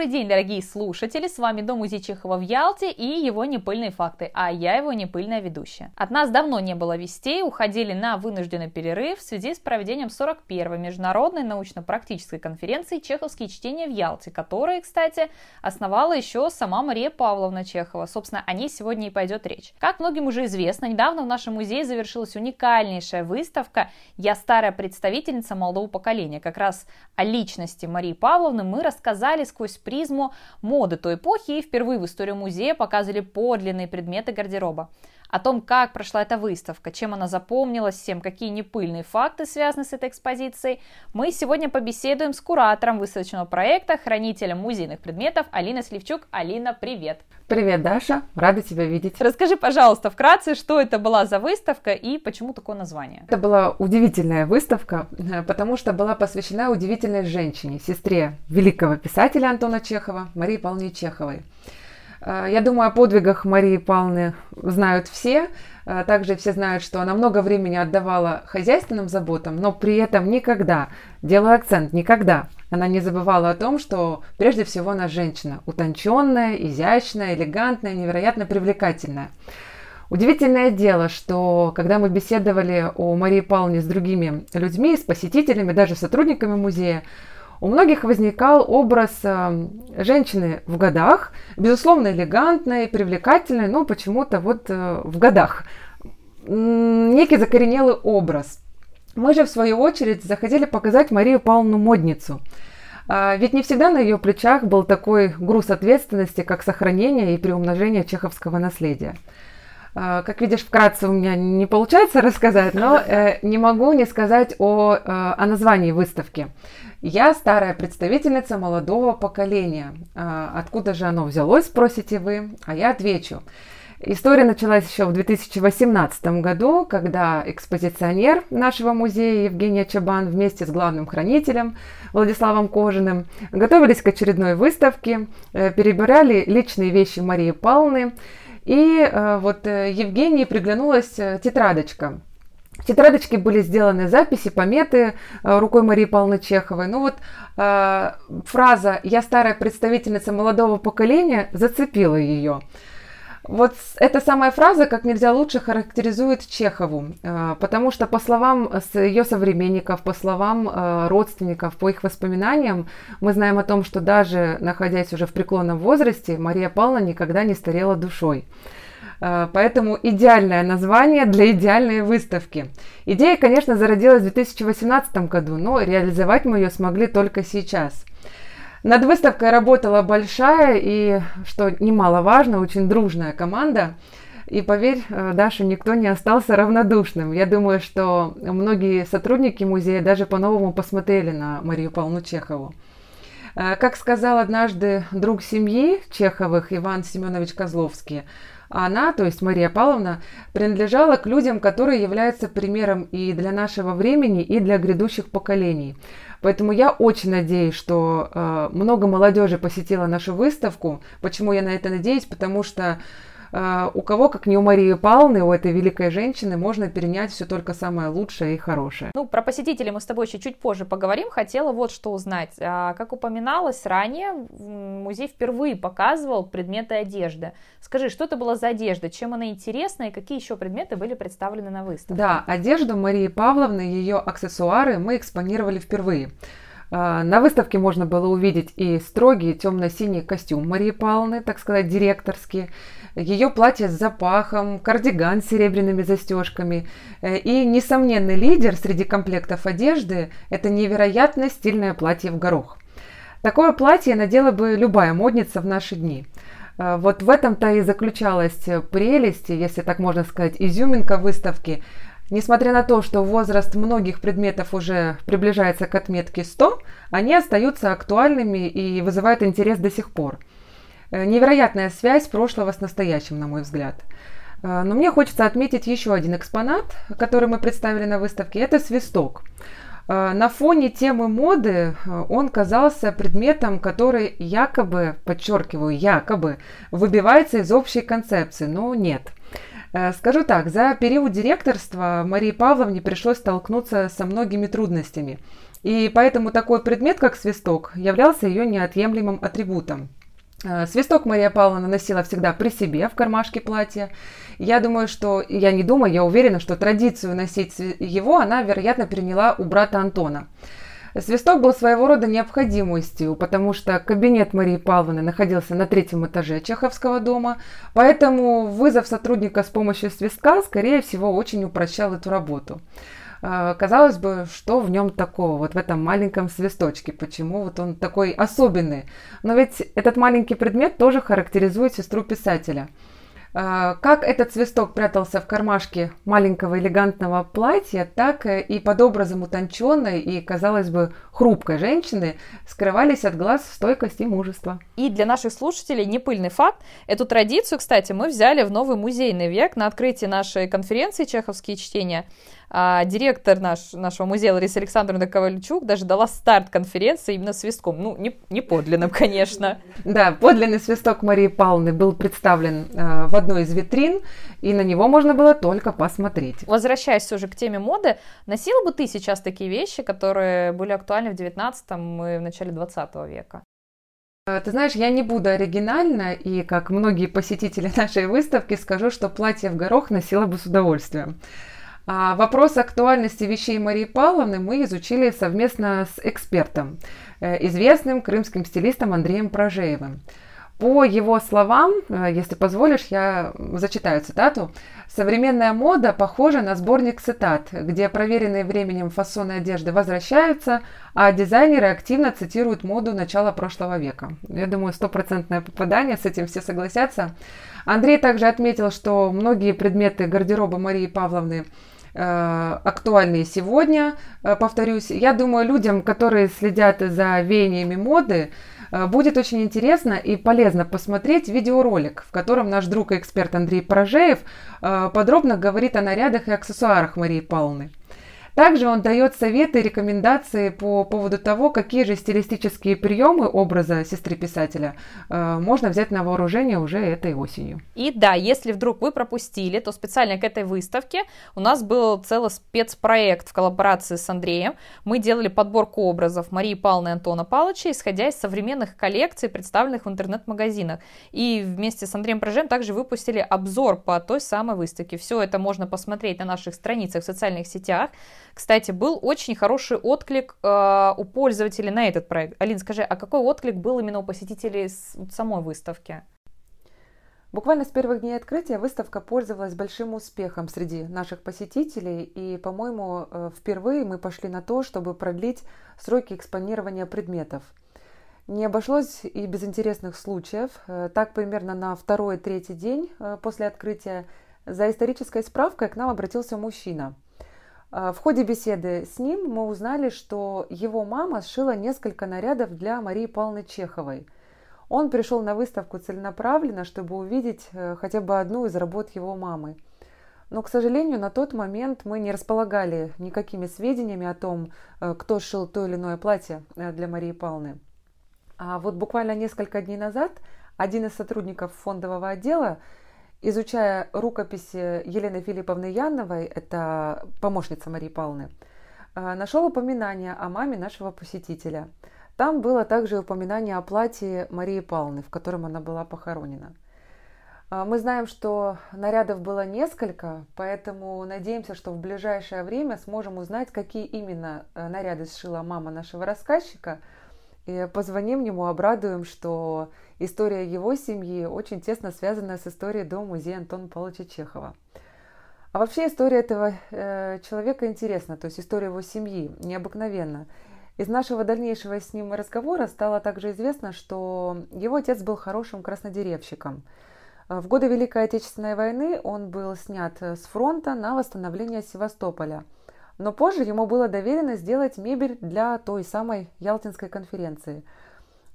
Добрый день, дорогие слушатели! С вами Дом Музей Чехова в Ялте и его непыльные факты, а я его непыльная ведущая. От нас давно не было вестей, уходили на вынужденный перерыв в связи с проведением 41-й международной научно-практической конференции «Чеховские чтения в Ялте», которые, кстати, основала еще сама Мария Павловна Чехова. Собственно, о ней сегодня и пойдет речь. Как многим уже известно, недавно в нашем музее завершилась уникальнейшая выставка «Я старая представительница молодого поколения». Как раз о личности Марии Павловны мы рассказали сквозь призму моды той эпохи и впервые в историю музея показывали подлинные предметы гардероба. О том, как прошла эта выставка, чем она запомнилась всем, какие непыльные факты связаны с этой экспозицией, мы сегодня побеседуем с куратором выставочного проекта, хранителем музейных предметов Алина Сливчук. Алина, привет! Привет, Даша, рада тебя видеть. Расскажи, пожалуйста, вкратце, что это была за выставка и почему такое название? Это была удивительная выставка, э, потому что была посвящена удивительной женщине, сестре великого писателя Антона Чехова, Марии Павловне Чеховой. Э, я думаю, о подвигах Марии Павловны знают все. Э, также все знают, что она много времени отдавала хозяйственным заботам, но при этом никогда, делаю акцент, никогда она не забывала о том, что прежде всего она женщина, утонченная, изящная, элегантная, невероятно привлекательная. Удивительное дело, что когда мы беседовали о Марии Павловне с другими людьми, с посетителями, даже сотрудниками музея, у многих возникал образ э, женщины в годах, безусловно, элегантной, привлекательной, но почему-то вот э, в годах. Некий закоренелый образ. Мы же, в свою очередь, захотели показать Марию Павловну модницу. А, ведь не всегда на ее плечах был такой груз ответственности, как сохранение и приумножение чеховского наследия. А, как видишь, вкратце у меня не получается рассказать, но э, не могу не сказать о, о названии выставки. Я старая представительница молодого поколения. Откуда же оно взялось, спросите вы? А я отвечу. История началась еще в 2018 году, когда экспозиционер нашего музея Евгения Чабан вместе с главным хранителем Владиславом Кожиным готовились к очередной выставке, э, перебирали личные вещи Марии Павловны, и э, вот э, Евгении приглянулась тетрадочка в тетрадочке были сделаны записи, пометы э, рукой Марии Павловны Чеховой. Ну вот э, фраза «я старая представительница молодого поколения» зацепила ее. Вот эта самая фраза как нельзя лучше характеризует Чехову, э, потому что по словам ее современников, по словам э, родственников, по их воспоминаниям, мы знаем о том, что даже находясь уже в преклонном возрасте, Мария Павловна никогда не старела душой. Э, поэтому идеальное название для идеальной выставки. Идея, конечно, зародилась в 2018 году, но реализовать мы ее смогли только сейчас. Над выставкой работала большая и, что немаловажно, очень дружная команда. И поверь, э, Даша, никто не остался равнодушным. Я думаю, что многие сотрудники музея даже по-новому посмотрели на Марию Павловну Чехову. Э, как сказал однажды друг семьи Чеховых Иван Семенович Козловский, она, то есть Мария Павловна, принадлежала к людям, которые являются примером и для нашего времени, и для грядущих поколений. Поэтому я очень надеюсь, что э, много молодежи посетила нашу выставку. Почему я на это надеюсь? Потому что а, у кого, как не у Марии Павловны, у этой великой женщины, можно перенять все только самое лучшее и хорошее. Ну, про посетителей мы с тобой еще чуть позже поговорим. Хотела вот что узнать. А, как упоминалось ранее, музей впервые показывал предметы одежды. Скажи, что это была за одежда, чем она интересна и какие еще предметы были представлены на выставке? Да, одежду Марии Павловны, ее аксессуары мы экспонировали впервые. А, на выставке можно было увидеть и строгий темно-синий костюм Марии Павловны, так сказать, директорский, ее платье с запахом, кардиган с серебряными застежками. Э, и несомненный лидер среди комплектов одежды – это невероятно стильное платье в горох. Такое платье надела бы любая модница в наши дни. Э, вот в этом-то и заключалась прелесть, если так можно сказать, изюминка выставки. Несмотря на то, что возраст многих предметов уже приближается к отметке 100, они остаются актуальными и вызывают интерес до сих пор – Э, невероятная связь прошлого с настоящим, на мой взгляд. Э, но мне хочется отметить еще один экспонат, который мы представили на выставке. Это свисток. Э, на фоне темы моды он казался предметом, который якобы, подчеркиваю, якобы выбивается из общей концепции, но нет. Скажу так, за период директорства Марии Павловне пришлось столкнуться со многими трудностями. И поэтому такой предмет, как свисток, являлся ее неотъемлемым атрибутом. Э, свисток Мария Павловна носила всегда при себе, в кармашке платья. Я думаю, что, я не думаю, я уверена, что традицию носить его она, вероятно, переняла у брата Антона. Свисток был своего рода необходимостью, потому что кабинет Марии Павловны находился на третьем этаже Чеховского дома, поэтому вызов сотрудника с помощью свистка, скорее всего, очень упрощал эту работу. А, казалось бы, что в нем такого, вот в этом маленьком свисточке, почему вот он такой особенный. Но ведь этот маленький предмет тоже характеризует сестру писателя – как этот свисток прятался в кармашке маленького элегантного платья, так и под образом утонченной и, казалось бы, хрупкой женщины скрывались от глаз стойкость и мужество. И для наших слушателей непыльный факт. Эту традицию, кстати, мы взяли в новый музейный век на открытии нашей конференции «Чеховские чтения». А директор наш, нашего музея Лариса Александровна Ковальчук даже дала старт конференции именно свистком. Ну, не, не подлинным, конечно. Да, подлинный свисток Марии Павловны был представлен э, в одной из витрин, и на него можно было только посмотреть. Возвращаясь уже к теме моды, носила бы ты сейчас такие вещи, которые были актуальны в 19 и в начале 20 века? Э, ты знаешь, я не буду оригинальна, и как многие посетители нашей выставки скажу, что платье в горох носила бы с удовольствием. А вопрос актуальности вещей Марии Павловны мы изучили совместно с экспертом, э, известным крымским стилистом Андреем Прожеевым. По его словам, э, если позволишь, я зачитаю цитату. «Современная мода похожа на сборник цитат, где проверенные временем фасоны одежды возвращаются, а дизайнеры активно цитируют моду начала прошлого века». Я думаю, стопроцентное попадание, с этим все согласятся. Андрей также отметил, что многие предметы гардероба Марии Павловны актуальные сегодня, э, повторюсь. Я думаю, людям, которые следят за веяниями моды, э, будет очень интересно и полезно посмотреть видеоролик, в котором наш друг и эксперт Андрей Поражеев подробно говорит о нарядах и аксессуарах Марии Павловны. Также он дает советы и рекомендации по поводу того, какие же стилистические приемы образа сестры писателя э, можно взять на вооружение уже этой осенью. И да, если вдруг вы пропустили, то специально к этой выставке у нас был целый спецпроект в коллаборации с Андреем. Мы делали подборку образов Марии Павловны и Антона Павловича, исходя из современных коллекций, представленных в интернет-магазинах. И вместе с Андреем Прожем также выпустили обзор по той самой выставке. Все это можно посмотреть на наших страницах в социальных сетях. Кстати, был очень хороший отклик э, у пользователей на этот проект. Алин, скажи, а какой отклик был именно у посетителей с самой выставки? Буквально с первых дней открытия выставка пользовалась большим успехом среди наших посетителей, и, по-моему, э, впервые мы пошли на то, чтобы продлить сроки экспонирования предметов. Не обошлось и без интересных случаев. Э, так, примерно на второй-третий день э, после открытия за исторической справкой к нам обратился мужчина – в ходе беседы с ним мы узнали, что его мама сшила несколько нарядов для Марии Павловны Чеховой. Он пришел на выставку целенаправленно, чтобы увидеть э, хотя бы одну из работ его мамы. Но, к сожалению, на тот момент мы не располагали никакими сведениями о том, э, кто сшил то или иное платье э, для Марии Павловны. А вот буквально несколько дней назад один из сотрудников фондового отдела изучая рукописи Елены Филипповны Яновой, это помощница Марии Павловны, э, нашел упоминание о маме нашего посетителя. Там было также упоминание о платье Марии Павловны, в котором она была похоронена. Э, мы знаем, что нарядов было несколько, поэтому надеемся, что в ближайшее время сможем узнать, какие именно э, наряды сшила мама нашего рассказчика – и позвоним ему, обрадуем, что история его семьи очень тесно связана с историей Дома музея Антона Павловича Чехова. А вообще история этого э, человека интересна, то есть история его семьи необыкновенна. Из нашего дальнейшего с ним разговора стало также известно, что его отец был хорошим краснодеревщиком. В годы Великой Отечественной войны он был снят с фронта на восстановление Севастополя – но позже ему было доверено сделать мебель для той самой Ялтинской конференции.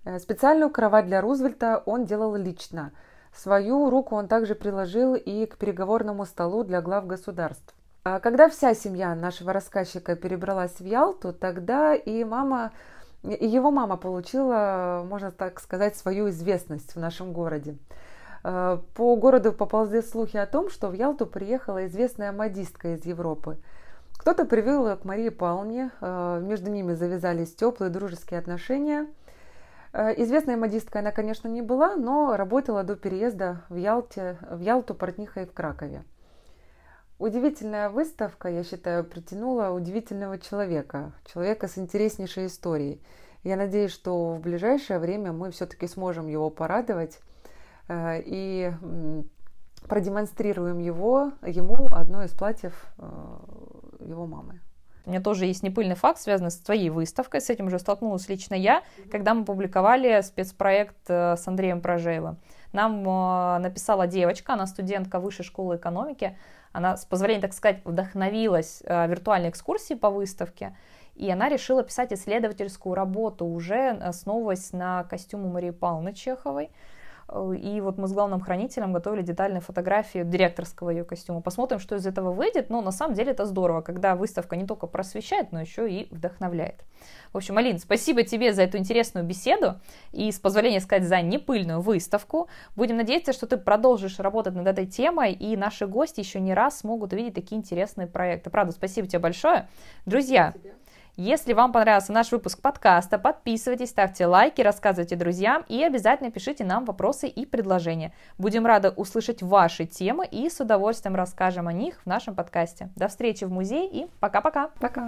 Э, специальную кровать для Рузвельта он делал лично. Свою руку он также приложил и к переговорному столу для глав государств. А когда вся семья нашего рассказчика перебралась в Ялту, тогда и мама, и его мама получила, можно так сказать, свою известность в нашем городе. Э, по городу поползли слухи о том, что в Ялту приехала известная модистка из Европы – Кто-то привел к Марии Павловне, э, между ними завязались теплые дружеские отношения. Э, известная модисткой она, конечно, не была, но работала до переезда в, Ялте, в Ялту портнихой в Кракове. Удивительная выставка, я считаю, притянула удивительного человека, человека с интереснейшей историей. Я надеюсь, что в ближайшее время мы все-таки сможем его порадовать э, и продемонстрируем его, ему одно из платьев его мамы. У меня тоже есть непыльный факт, связанный с твоей выставкой. С этим уже столкнулась лично я, когда мы публиковали спецпроект э, с Андреем Прожеевым. Нам написала девочка, она студентка высшей школы экономики. Она, с позволения так сказать, вдохновилась виртуальной экскурсией по выставке. И она решила писать исследовательскую работу, уже основываясь на костюму Марии Павловны Чеховой. И вот мы с главным хранителем готовили детальные фотографии директорского ее костюма. Посмотрим, что из этого выйдет. Но на самом деле это здорово, когда выставка не только просвещает, но еще и вдохновляет. В общем, Алин, спасибо тебе за эту интересную беседу и, с позволения сказать, за непыльную выставку. Будем надеяться, что ты продолжишь работать над этой темой, и наши гости еще не раз смогут увидеть такие интересные проекты. Правда, спасибо тебе большое. Друзья, спасибо если вам понравился наш выпуск подкаста, подписывайтесь, ставьте лайки, рассказывайте друзьям и обязательно пишите нам вопросы и предложения. Будем рады услышать ваши темы и с удовольствием расскажем о них в нашем подкасте. До встречи в музее и пока-пока. Пока. -пока. пока.